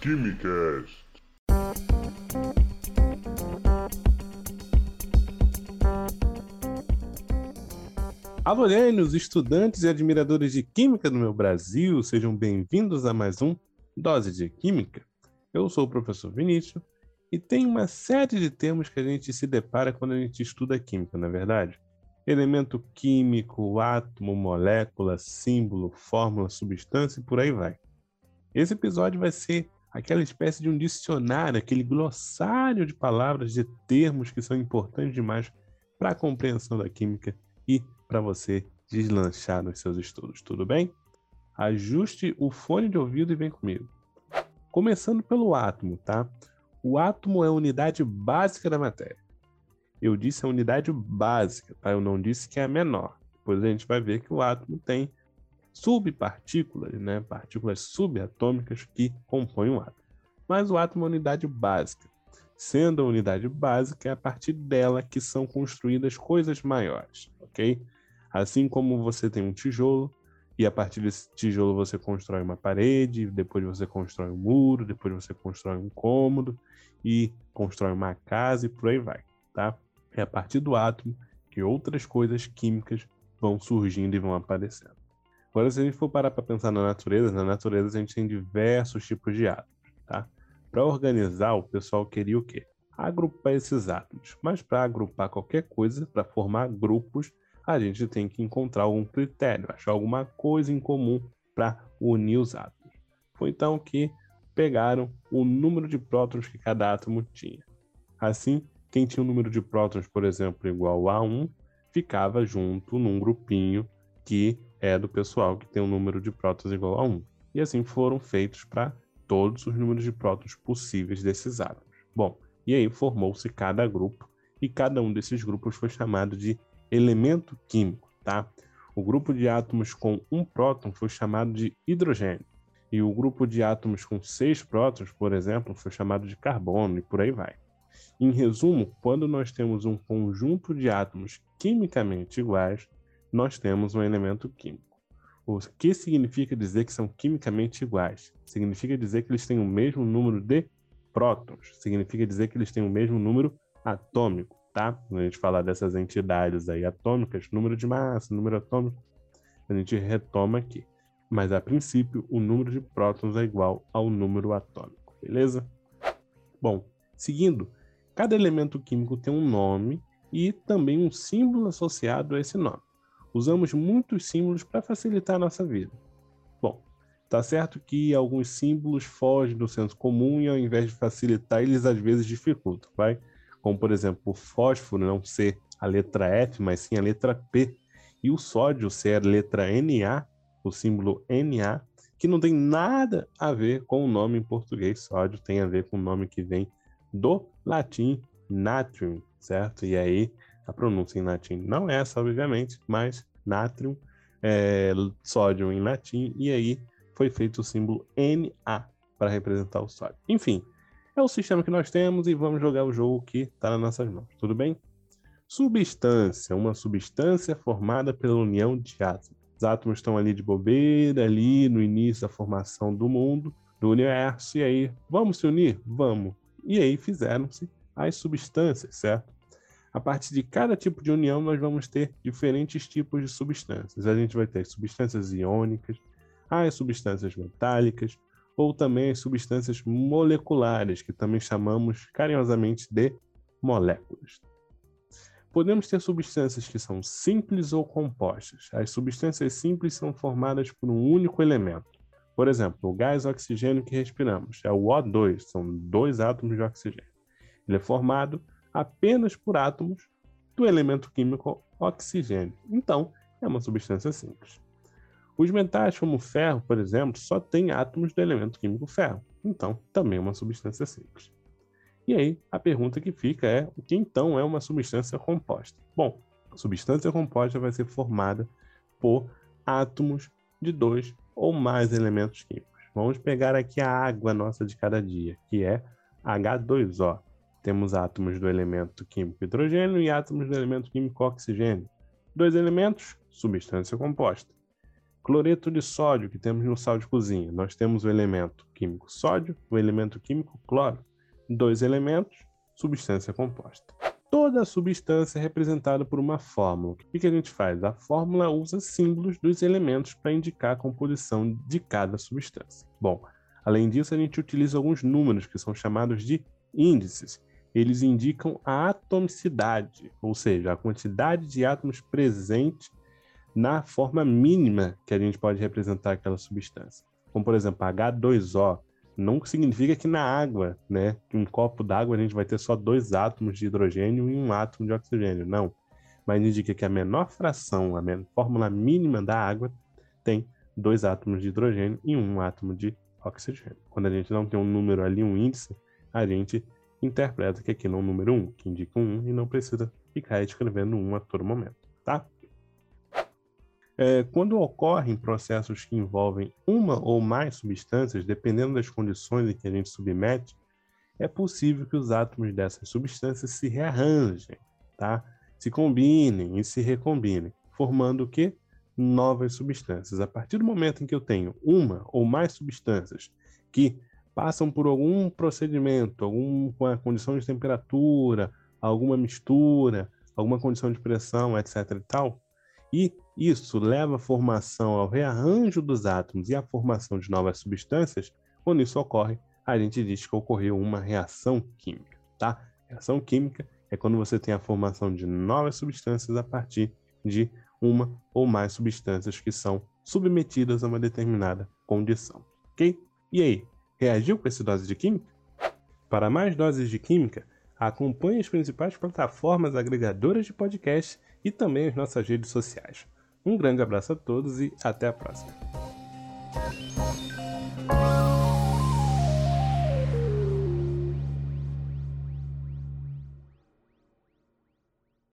Quimicast. Alô, os estudantes e admiradores de Química do meu Brasil, sejam bem-vindos a mais um Dose de Química. Eu sou o professor Vinícius e tem uma série de termos que a gente se depara quando a gente estuda Química, na é verdade? Elemento químico, átomo, molécula, símbolo, fórmula, substância e por aí vai. Esse episódio vai ser aquela espécie de um dicionário, aquele glossário de palavras, de termos que são importantes demais para a compreensão da química e para você deslanchar nos seus estudos, tudo bem? Ajuste o fone de ouvido e vem comigo. Começando pelo átomo, tá? O átomo é a unidade básica da matéria. Eu disse a unidade básica, tá? Eu não disse que é a menor. Depois a gente vai ver que o átomo tem subpartículas, né? Partículas subatômicas que compõem o átomo. Mas o átomo é a unidade básica. Sendo a unidade básica, é a partir dela que são construídas coisas maiores, ok? Assim como você tem um tijolo, e a partir desse tijolo você constrói uma parede, depois você constrói um muro, depois você constrói um cômodo e constrói uma casa e por aí vai, tá? É a partir do átomo que outras coisas químicas vão surgindo e vão aparecendo. Agora, se a gente for parar para pensar na natureza, na natureza a gente tem diversos tipos de átomos, tá? Para organizar, o pessoal queria o quê? Agrupar esses átomos. Mas para agrupar qualquer coisa, para formar grupos, a gente tem que encontrar algum critério, achar alguma coisa em comum para unir os átomos. Foi então que pegaram o número de prótons que cada átomo tinha. Assim, quem tinha um número de prótons, por exemplo, igual a 1, ficava junto num grupinho que é do pessoal que tem um número de prótons igual a 1. E assim foram feitos para todos os números de prótons possíveis desses átomos. Bom, e aí formou-se cada grupo, e cada um desses grupos foi chamado de elemento químico, tá? O grupo de átomos com um próton foi chamado de hidrogênio. E o grupo de átomos com seis prótons, por exemplo, foi chamado de carbono e por aí vai. Em resumo, quando nós temos um conjunto de átomos quimicamente iguais, nós temos um elemento químico. O que significa dizer que são quimicamente iguais? Significa dizer que eles têm o mesmo número de prótons, significa dizer que eles têm o mesmo número atômico tá? Quando a gente falar dessas entidades aí atômicas, número de massa, número atômico, a gente retoma aqui. Mas a princípio, o número de prótons é igual ao número atômico, beleza? Bom, seguindo, cada elemento químico tem um nome e também um símbolo associado a esse nome. Usamos muitos símbolos para facilitar a nossa vida. Bom, tá certo que alguns símbolos fogem do senso comum e ao invés de facilitar, eles às vezes dificultam, vai? como por exemplo o fósforo não ser a letra F, mas sim a letra P, e o sódio ser a letra Na, o símbolo Na, que não tem nada a ver com o nome em português. Sódio tem a ver com o nome que vem do latim natrium, certo? E aí a pronúncia em latim não é essa, obviamente, mas natrium, é, sódio em latim, e aí foi feito o símbolo Na para representar o sódio. Enfim, é o sistema que nós temos e vamos jogar o jogo que está nas nossas mãos, tudo bem? Substância, uma substância formada pela união de átomos. Os átomos estão ali de bobeira, ali no início da formação do mundo, do universo, e aí, vamos se unir? Vamos. E aí fizeram-se as substâncias, certo? A partir de cada tipo de união, nós vamos ter diferentes tipos de substâncias. A gente vai ter substâncias iônicas, as substâncias metálicas, ou também as substâncias moleculares, que também chamamos carinhosamente de moléculas. Podemos ter substâncias que são simples ou compostas. As substâncias simples são formadas por um único elemento. Por exemplo, o gás oxigênio que respiramos é o O2, são dois átomos de oxigênio. Ele é formado apenas por átomos do elemento químico oxigênio. Então, é uma substância simples. Os metais, como o ferro, por exemplo, só têm átomos do elemento químico ferro, então também é uma substância simples. E aí, a pergunta que fica é: o que então é uma substância composta? Bom, a substância composta vai ser formada por átomos de dois ou mais elementos químicos. Vamos pegar aqui a água nossa de cada dia, que é H2O. Temos átomos do elemento químico hidrogênio e átomos do elemento químico oxigênio. Dois elementos, substância composta. Cloreto de sódio, que temos no sal de cozinha. Nós temos o elemento químico sódio, o elemento químico cloro. Dois elementos, substância composta. Toda substância é representada por uma fórmula. O que a gente faz? A fórmula usa símbolos dos elementos para indicar a composição de cada substância. Bom, além disso, a gente utiliza alguns números que são chamados de índices. Eles indicam a atomicidade, ou seja, a quantidade de átomos presentes na forma mínima que a gente pode representar aquela substância. Como, por exemplo, H2O. Não significa que na água, né, um copo d'água a gente vai ter só dois átomos de hidrogênio e um átomo de oxigênio. Não. Mas indica que a menor fração, a fórmula mínima da água, tem dois átomos de hidrogênio e um átomo de oxigênio. Quando a gente não tem um número ali, um índice, a gente interpreta que aquilo é um número 1, que indica um 1 e não precisa ficar escrevendo 1 a todo momento, tá? É, quando ocorrem processos que envolvem uma ou mais substâncias, dependendo das condições em que a gente submete, é possível que os átomos dessas substâncias se rearranjem, tá? se combinem e se recombinem, formando o quê? Novas substâncias. A partir do momento em que eu tenho uma ou mais substâncias que passam por algum procedimento, alguma condição de temperatura, alguma mistura, alguma condição de pressão, etc. e tal, e isso leva à formação, ao rearranjo dos átomos e à formação de novas substâncias, quando isso ocorre, a gente diz que ocorreu uma reação química, tá? Reação química é quando você tem a formação de novas substâncias a partir de uma ou mais substâncias que são submetidas a uma determinada condição, ok? E aí, reagiu com essa dose de química? Para mais doses de química, acompanhe as principais plataformas agregadoras de podcast e também as nossas redes sociais. Um grande abraço a todos e até a próxima.